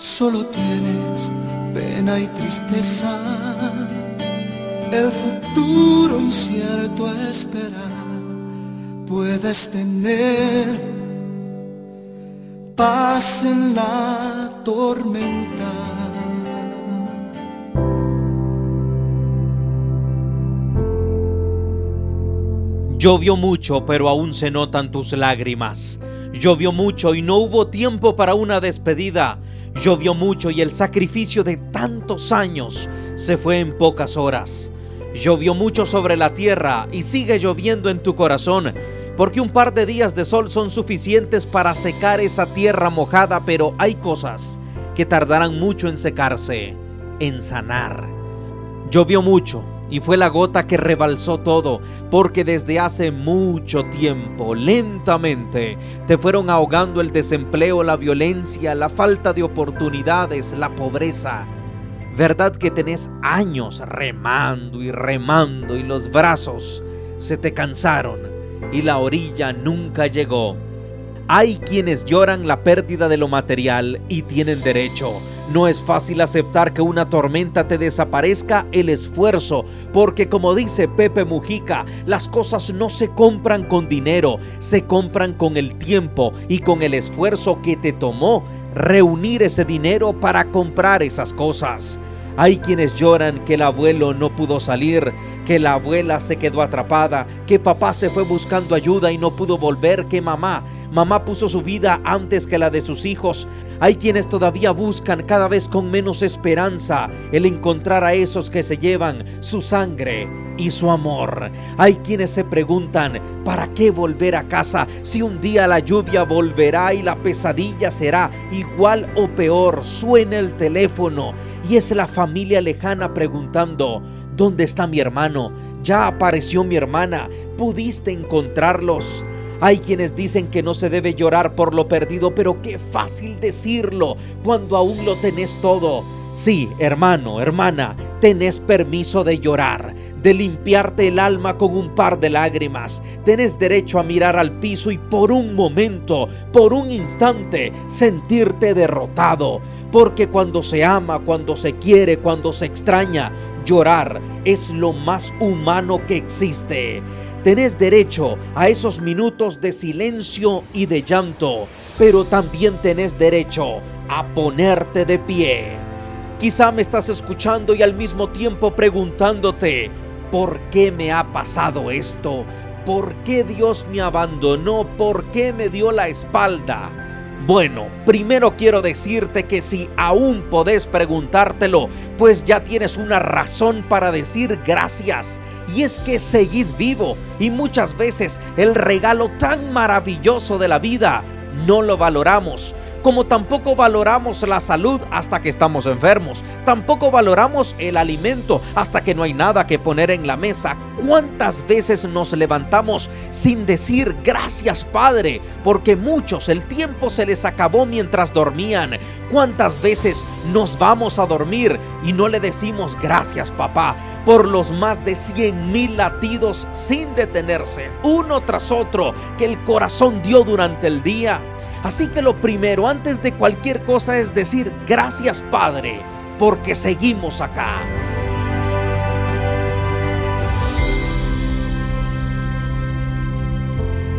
solo tienes pena y tristeza, el futuro incierto a esperar, puedes tener paz en la tormenta. Llovió mucho, pero aún se notan tus lágrimas. Llovió mucho y no hubo tiempo para una despedida. Llovió mucho y el sacrificio de tantos años se fue en pocas horas. Llovió mucho sobre la tierra y sigue lloviendo en tu corazón, porque un par de días de sol son suficientes para secar esa tierra mojada, pero hay cosas que tardarán mucho en secarse, en sanar. Llovió mucho y fue la gota que rebalsó todo, porque desde hace mucho tiempo, lentamente, te fueron ahogando el desempleo, la violencia, la falta de oportunidades, la pobreza. ¿Verdad que tenés años remando y remando y los brazos se te cansaron y la orilla nunca llegó? Hay quienes lloran la pérdida de lo material y tienen derecho. No es fácil aceptar que una tormenta te desaparezca el esfuerzo, porque como dice Pepe Mujica, las cosas no se compran con dinero, se compran con el tiempo y con el esfuerzo que te tomó reunir ese dinero para comprar esas cosas. Hay quienes lloran que el abuelo no pudo salir, que la abuela se quedó atrapada, que papá se fue buscando ayuda y no pudo volver, que mamá, mamá puso su vida antes que la de sus hijos. Hay quienes todavía buscan cada vez con menos esperanza el encontrar a esos que se llevan su sangre y su amor. Hay quienes se preguntan, ¿para qué volver a casa si un día la lluvia volverá y la pesadilla será igual o peor? Suena el teléfono y es la familia lejana preguntando, ¿dónde está mi hermano? ¿Ya apareció mi hermana? ¿Pudiste encontrarlos? Hay quienes dicen que no se debe llorar por lo perdido, pero qué fácil decirlo cuando aún lo tenés todo. Sí, hermano, hermana, tenés permiso de llorar, de limpiarte el alma con un par de lágrimas. Tenés derecho a mirar al piso y por un momento, por un instante, sentirte derrotado. Porque cuando se ama, cuando se quiere, cuando se extraña, llorar es lo más humano que existe. Tenés derecho a esos minutos de silencio y de llanto, pero también tenés derecho a ponerte de pie. Quizá me estás escuchando y al mismo tiempo preguntándote, ¿por qué me ha pasado esto? ¿Por qué Dios me abandonó? ¿Por qué me dio la espalda? Bueno, primero quiero decirte que si aún podés preguntártelo, pues ya tienes una razón para decir gracias. Y es que seguís vivo y muchas veces el regalo tan maravilloso de la vida no lo valoramos como tampoco valoramos la salud hasta que estamos enfermos, tampoco valoramos el alimento hasta que no hay nada que poner en la mesa. ¿Cuántas veces nos levantamos sin decir gracias Padre? Porque muchos el tiempo se les acabó mientras dormían. ¿Cuántas veces nos vamos a dormir y no le decimos gracias papá por los más de 100 mil latidos sin detenerse, uno tras otro, que el corazón dio durante el día? Así que lo primero, antes de cualquier cosa, es decir, gracias Padre, porque seguimos acá.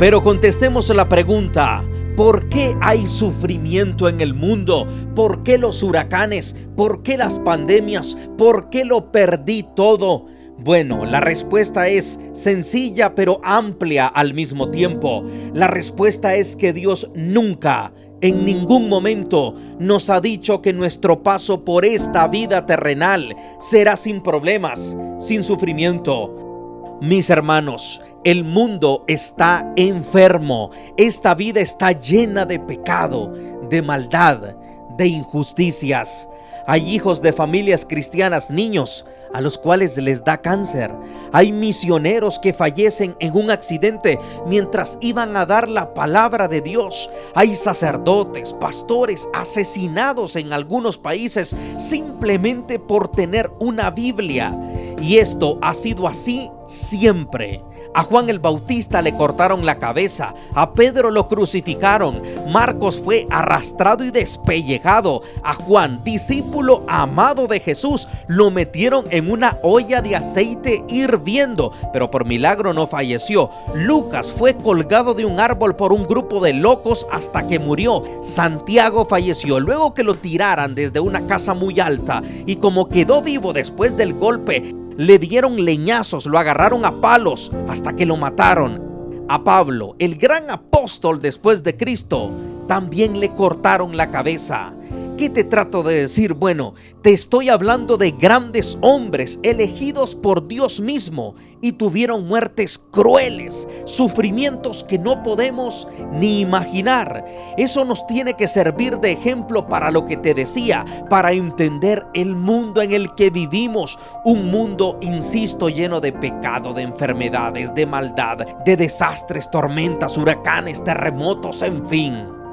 Pero contestemos la pregunta, ¿por qué hay sufrimiento en el mundo? ¿Por qué los huracanes? ¿Por qué las pandemias? ¿Por qué lo perdí todo? Bueno, la respuesta es sencilla pero amplia al mismo tiempo. La respuesta es que Dios nunca, en ningún momento, nos ha dicho que nuestro paso por esta vida terrenal será sin problemas, sin sufrimiento. Mis hermanos, el mundo está enfermo, esta vida está llena de pecado, de maldad, de injusticias. Hay hijos de familias cristianas, niños, a los cuales les da cáncer. Hay misioneros que fallecen en un accidente mientras iban a dar la palabra de Dios. Hay sacerdotes, pastores asesinados en algunos países simplemente por tener una Biblia. Y esto ha sido así siempre. A Juan el Bautista le cortaron la cabeza, a Pedro lo crucificaron, Marcos fue arrastrado y despellejado, a Juan, discípulo amado de Jesús, lo metieron en una olla de aceite hirviendo, pero por milagro no falleció. Lucas fue colgado de un árbol por un grupo de locos hasta que murió. Santiago falleció luego que lo tiraran desde una casa muy alta y como quedó vivo después del golpe, le dieron leñazos, lo agarraron a palos hasta que lo mataron. A Pablo, el gran apóstol después de Cristo, también le cortaron la cabeza. ¿Qué te trato de decir? Bueno, te estoy hablando de grandes hombres elegidos por Dios mismo y tuvieron muertes crueles, sufrimientos que no podemos ni imaginar. Eso nos tiene que servir de ejemplo para lo que te decía, para entender el mundo en el que vivimos. Un mundo, insisto, lleno de pecado, de enfermedades, de maldad, de desastres, tormentas, huracanes, terremotos, en fin.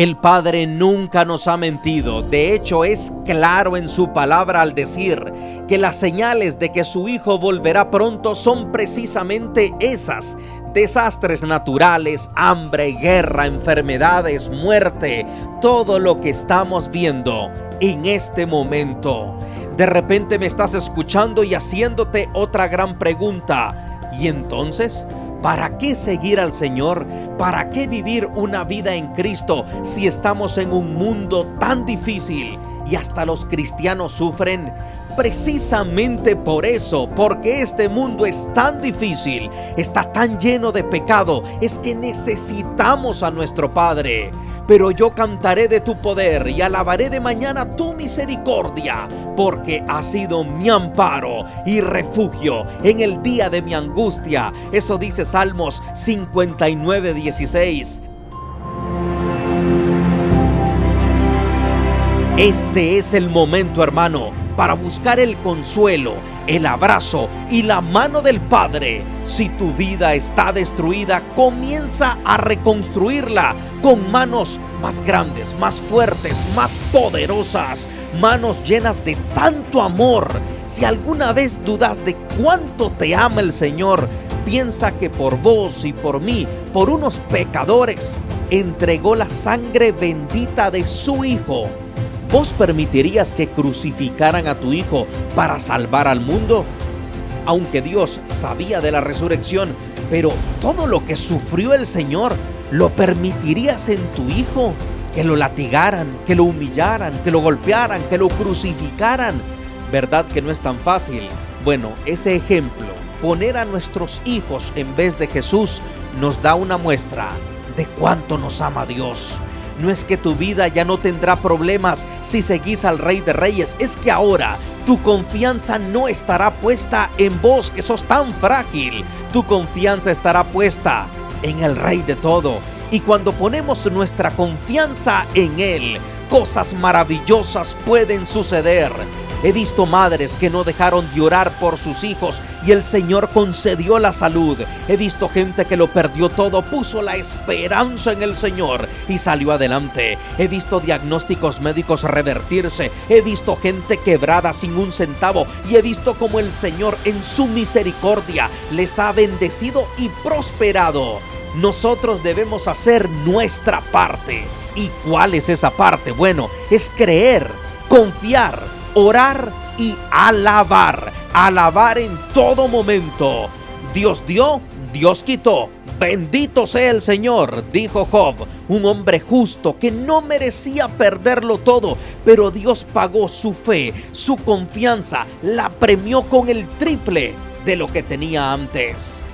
El Padre nunca nos ha mentido, de hecho es claro en su palabra al decir que las señales de que su Hijo volverá pronto son precisamente esas, desastres naturales, hambre, guerra, enfermedades, muerte, todo lo que estamos viendo en este momento. De repente me estás escuchando y haciéndote otra gran pregunta. ¿Y entonces? ¿Para qué seguir al Señor? ¿Para qué vivir una vida en Cristo si estamos en un mundo tan difícil y hasta los cristianos sufren? Precisamente por eso, porque este mundo es tan difícil, está tan lleno de pecado, es que necesitamos a nuestro Padre pero yo cantaré de tu poder y alabaré de mañana tu misericordia, porque ha sido mi amparo y refugio en el día de mi angustia. Eso dice Salmos 59, 16. Este es el momento, hermano, para buscar el consuelo, el abrazo y la mano del Padre. Si tu vida está destruida, comienza a reconstruirla con manos más grandes, más fuertes, más poderosas, manos llenas de tanto amor. Si alguna vez dudas de cuánto te ama el Señor, piensa que por vos y por mí, por unos pecadores, entregó la sangre bendita de su Hijo ¿Vos permitirías que crucificaran a tu hijo para salvar al mundo? Aunque Dios sabía de la resurrección, pero todo lo que sufrió el Señor, ¿lo permitirías en tu hijo? Que lo latigaran, que lo humillaran, que lo golpearan, que lo crucificaran. ¿Verdad que no es tan fácil? Bueno, ese ejemplo, poner a nuestros hijos en vez de Jesús, nos da una muestra de cuánto nos ama Dios. No es que tu vida ya no tendrá problemas si seguís al Rey de Reyes, es que ahora tu confianza no estará puesta en vos que sos tan frágil. Tu confianza estará puesta en el Rey de todo. Y cuando ponemos nuestra confianza en Él, cosas maravillosas pueden suceder. He visto madres que no dejaron de orar por sus hijos y el Señor concedió la salud. He visto gente que lo perdió todo, puso la esperanza en el Señor y salió adelante. He visto diagnósticos médicos revertirse. He visto gente quebrada sin un centavo y he visto como el Señor en su misericordia les ha bendecido y prosperado. Nosotros debemos hacer nuestra parte. ¿Y cuál es esa parte? Bueno, es creer, confiar orar y alabar. Alabar en todo momento. Dios dio, Dios quitó. Bendito sea el Señor, dijo Job, un hombre justo que no merecía perderlo todo, pero Dios pagó su fe, su confianza, la premió con el triple de lo que tenía antes.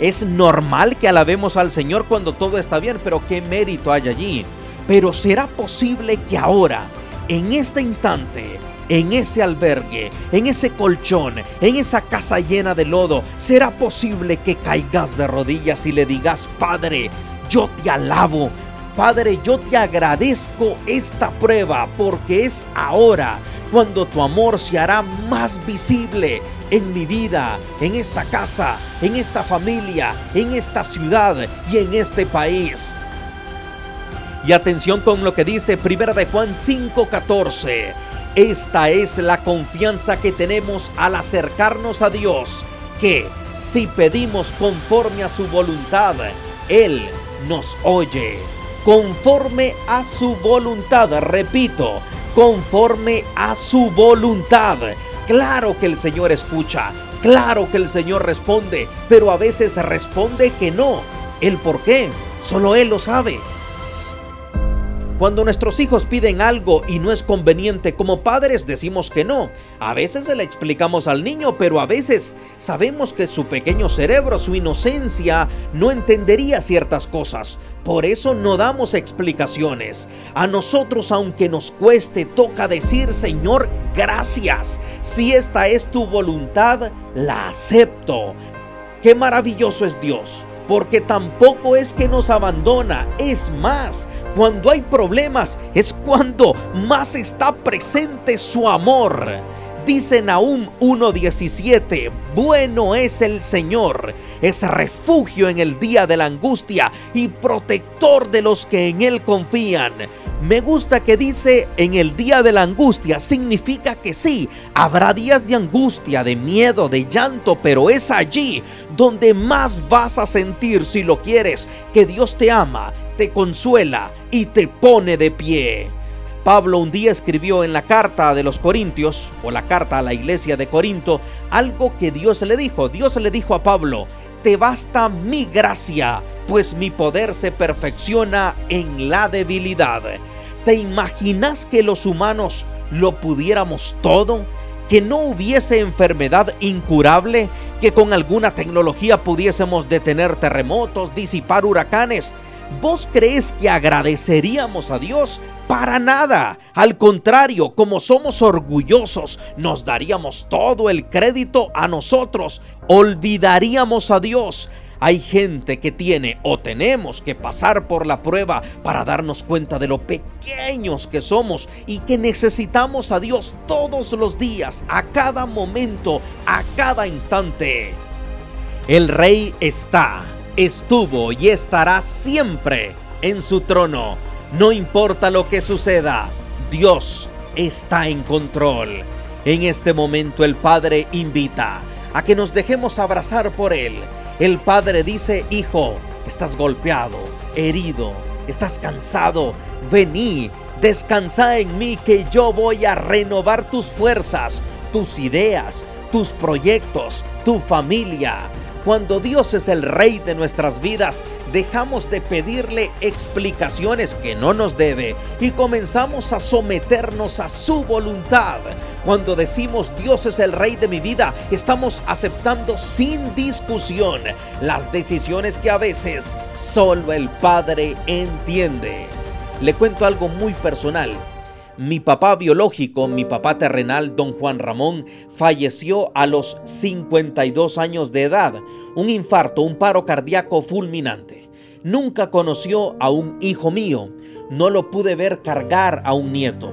Es normal que alabemos al Señor cuando todo está bien, pero ¿qué mérito hay allí? Pero ¿será posible que ahora, en este instante, en ese albergue, en ese colchón, en esa casa llena de lodo, será posible que caigas de rodillas y le digas, Padre, yo te alabo. Padre, yo te agradezco esta prueba porque es ahora cuando tu amor se hará más visible en mi vida, en esta casa, en esta familia, en esta ciudad y en este país. Y atención con lo que dice 1 de Juan 5:14. Esta es la confianza que tenemos al acercarnos a Dios, que si pedimos conforme a su voluntad, Él nos oye. Conforme a su voluntad, repito, conforme a su voluntad. Claro que el Señor escucha, claro que el Señor responde, pero a veces responde que no. ¿El por qué? Solo Él lo sabe. Cuando nuestros hijos piden algo y no es conveniente, como padres decimos que no. A veces se le explicamos al niño, pero a veces sabemos que su pequeño cerebro, su inocencia, no entendería ciertas cosas. Por eso no damos explicaciones. A nosotros, aunque nos cueste, toca decir, Señor, gracias. Si esta es tu voluntad, la acepto. Qué maravilloso es Dios porque tampoco es que nos abandona, es más, cuando hay problemas es cuando más está presente su amor. Dice Nahum 1.17, bueno es el Señor, es refugio en el día de la angustia y protector de los que en Él confían. Me gusta que dice en el día de la angustia, significa que sí, habrá días de angustia, de miedo, de llanto, pero es allí donde más vas a sentir, si lo quieres, que Dios te ama, te consuela y te pone de pie. Pablo un día escribió en la carta de los Corintios, o la carta a la iglesia de Corinto, algo que Dios le dijo. Dios le dijo a Pablo, te basta mi gracia, pues mi poder se perfecciona en la debilidad. ¿Te imaginas que los humanos lo pudiéramos todo? que no hubiese enfermedad incurable, que con alguna tecnología pudiésemos detener terremotos, disipar huracanes, ¿Vos crees que agradeceríamos a Dios? Para nada. Al contrario, como somos orgullosos, nos daríamos todo el crédito a nosotros. Olvidaríamos a Dios. Hay gente que tiene o tenemos que pasar por la prueba para darnos cuenta de lo pequeños que somos y que necesitamos a Dios todos los días, a cada momento, a cada instante. El rey está estuvo y estará siempre en su trono. No importa lo que suceda, Dios está en control. En este momento el Padre invita a que nos dejemos abrazar por Él. El Padre dice, Hijo, estás golpeado, herido, estás cansado, vení, descansa en mí que yo voy a renovar tus fuerzas, tus ideas, tus proyectos, tu familia. Cuando Dios es el rey de nuestras vidas, dejamos de pedirle explicaciones que no nos debe y comenzamos a someternos a su voluntad. Cuando decimos Dios es el rey de mi vida, estamos aceptando sin discusión las decisiones que a veces solo el Padre entiende. Le cuento algo muy personal. Mi papá biológico, mi papá terrenal, don Juan Ramón, falleció a los 52 años de edad, un infarto, un paro cardíaco fulminante. Nunca conoció a un hijo mío, no lo pude ver cargar a un nieto.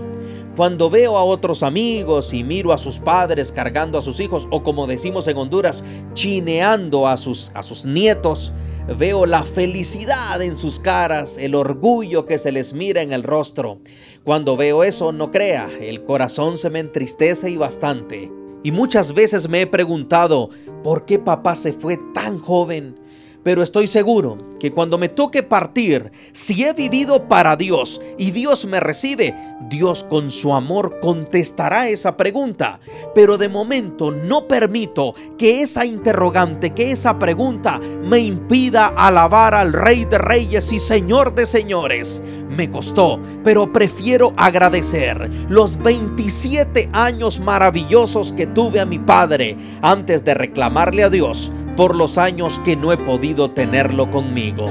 Cuando veo a otros amigos y miro a sus padres cargando a sus hijos, o como decimos en Honduras, chineando a sus, a sus nietos, veo la felicidad en sus caras, el orgullo que se les mira en el rostro. Cuando veo eso, no crea, el corazón se me entristece y bastante. Y muchas veces me he preguntado, ¿por qué papá se fue tan joven? Pero estoy seguro que cuando me toque partir, si he vivido para Dios y Dios me recibe, Dios con su amor contestará esa pregunta. Pero de momento no permito que esa interrogante, que esa pregunta me impida alabar al Rey de Reyes y Señor de Señores. Me costó, pero prefiero agradecer los 27 años maravillosos que tuve a mi Padre antes de reclamarle a Dios por los años que no he podido tenerlo conmigo.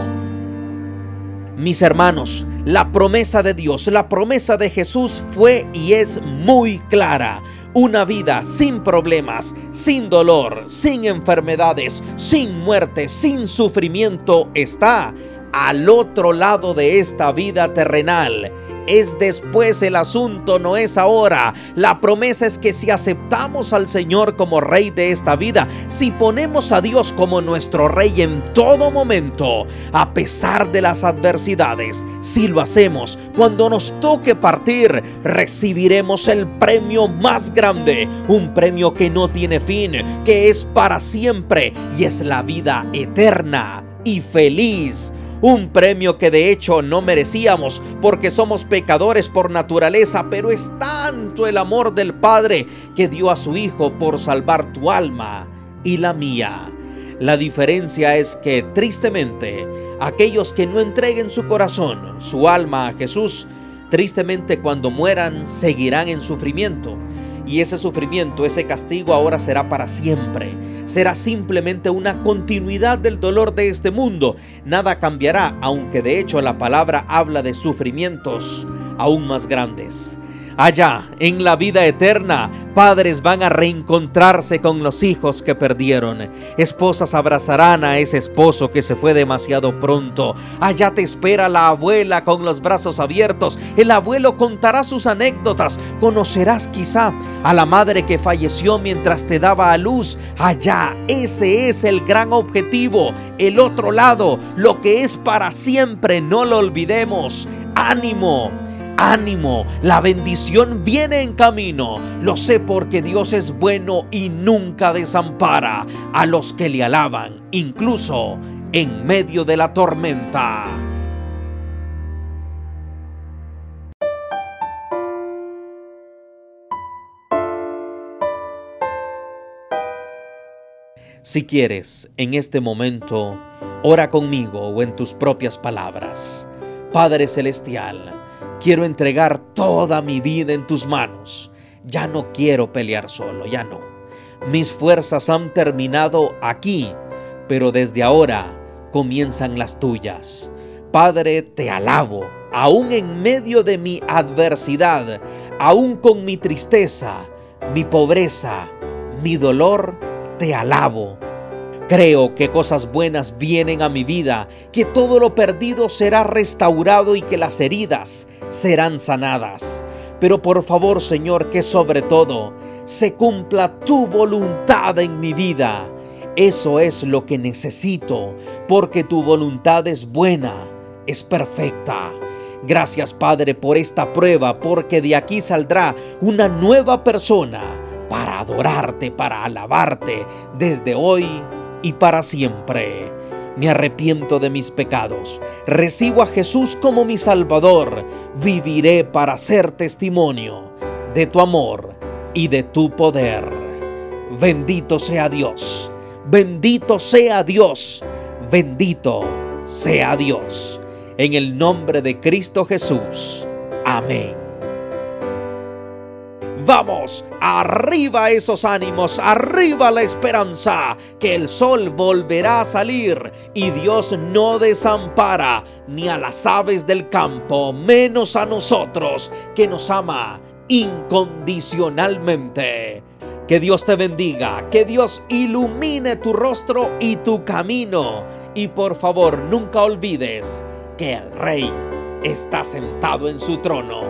Mis hermanos, la promesa de Dios, la promesa de Jesús fue y es muy clara. Una vida sin problemas, sin dolor, sin enfermedades, sin muerte, sin sufrimiento está al otro lado de esta vida terrenal es después el asunto, no es ahora. La promesa es que si aceptamos al Señor como Rey de esta vida, si ponemos a Dios como nuestro Rey en todo momento, a pesar de las adversidades, si lo hacemos, cuando nos toque partir, recibiremos el premio más grande, un premio que no tiene fin, que es para siempre y es la vida eterna y feliz un premio que de hecho no merecíamos porque somos pecadores por naturaleza, pero es tanto el amor del Padre que dio a su Hijo por salvar tu alma y la mía. La diferencia es que tristemente aquellos que no entreguen su corazón, su alma a Jesús, tristemente cuando mueran seguirán en sufrimiento y ese sufrimiento, ese castigo ahora será para siempre. Será simplemente una continuidad del dolor de este mundo. Nada cambiará, aunque de hecho la palabra habla de sufrimientos aún más grandes. Allá, en la vida eterna, padres van a reencontrarse con los hijos que perdieron. Esposas abrazarán a ese esposo que se fue demasiado pronto. Allá te espera la abuela con los brazos abiertos. El abuelo contará sus anécdotas. Conocerás quizá a la madre que falleció mientras te daba a luz. Allá, ese es el gran objetivo. El otro lado, lo que es para siempre, no lo olvidemos. Ánimo ánimo, la bendición viene en camino. Lo sé porque Dios es bueno y nunca desampara a los que le alaban, incluso en medio de la tormenta. Si quieres, en este momento, ora conmigo o en tus propias palabras. Padre Celestial, Quiero entregar toda mi vida en tus manos. Ya no quiero pelear solo, ya no. Mis fuerzas han terminado aquí, pero desde ahora comienzan las tuyas. Padre, te alabo, aún en medio de mi adversidad, aún con mi tristeza, mi pobreza, mi dolor, te alabo Creo que cosas buenas vienen a mi vida, que todo lo perdido será restaurado y que las heridas serán sanadas. Pero por favor, Señor, que sobre todo se cumpla tu voluntad en mi vida. Eso es lo que necesito, porque tu voluntad es buena, es perfecta. Gracias, Padre, por esta prueba, porque de aquí saldrá una nueva persona para adorarte, para alabarte desde hoy y para siempre. Me arrepiento de mis pecados, recibo a Jesús como mi Salvador, viviré para ser testimonio de tu amor y de tu poder. Bendito sea Dios, bendito sea Dios, bendito sea Dios. En el nombre de Cristo Jesús. Amén. Vamos, arriba esos ánimos, arriba la esperanza, que el sol volverá a salir y Dios no desampara ni a las aves del campo, menos a nosotros, que nos ama incondicionalmente. Que Dios te bendiga, que Dios ilumine tu rostro y tu camino. Y por favor, nunca olvides que el rey está sentado en su trono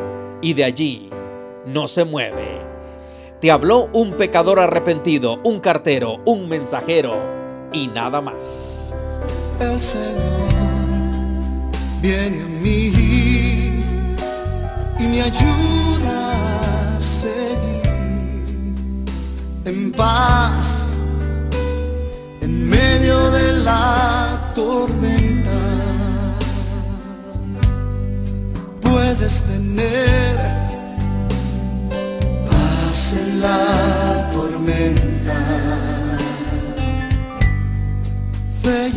y de allí no se mueve. Te habló un pecador arrepentido, un cartero, un mensajero y nada más. El Señor viene a mí y me ayuda a seguir en paz en medio de la tormenta. Puedes tener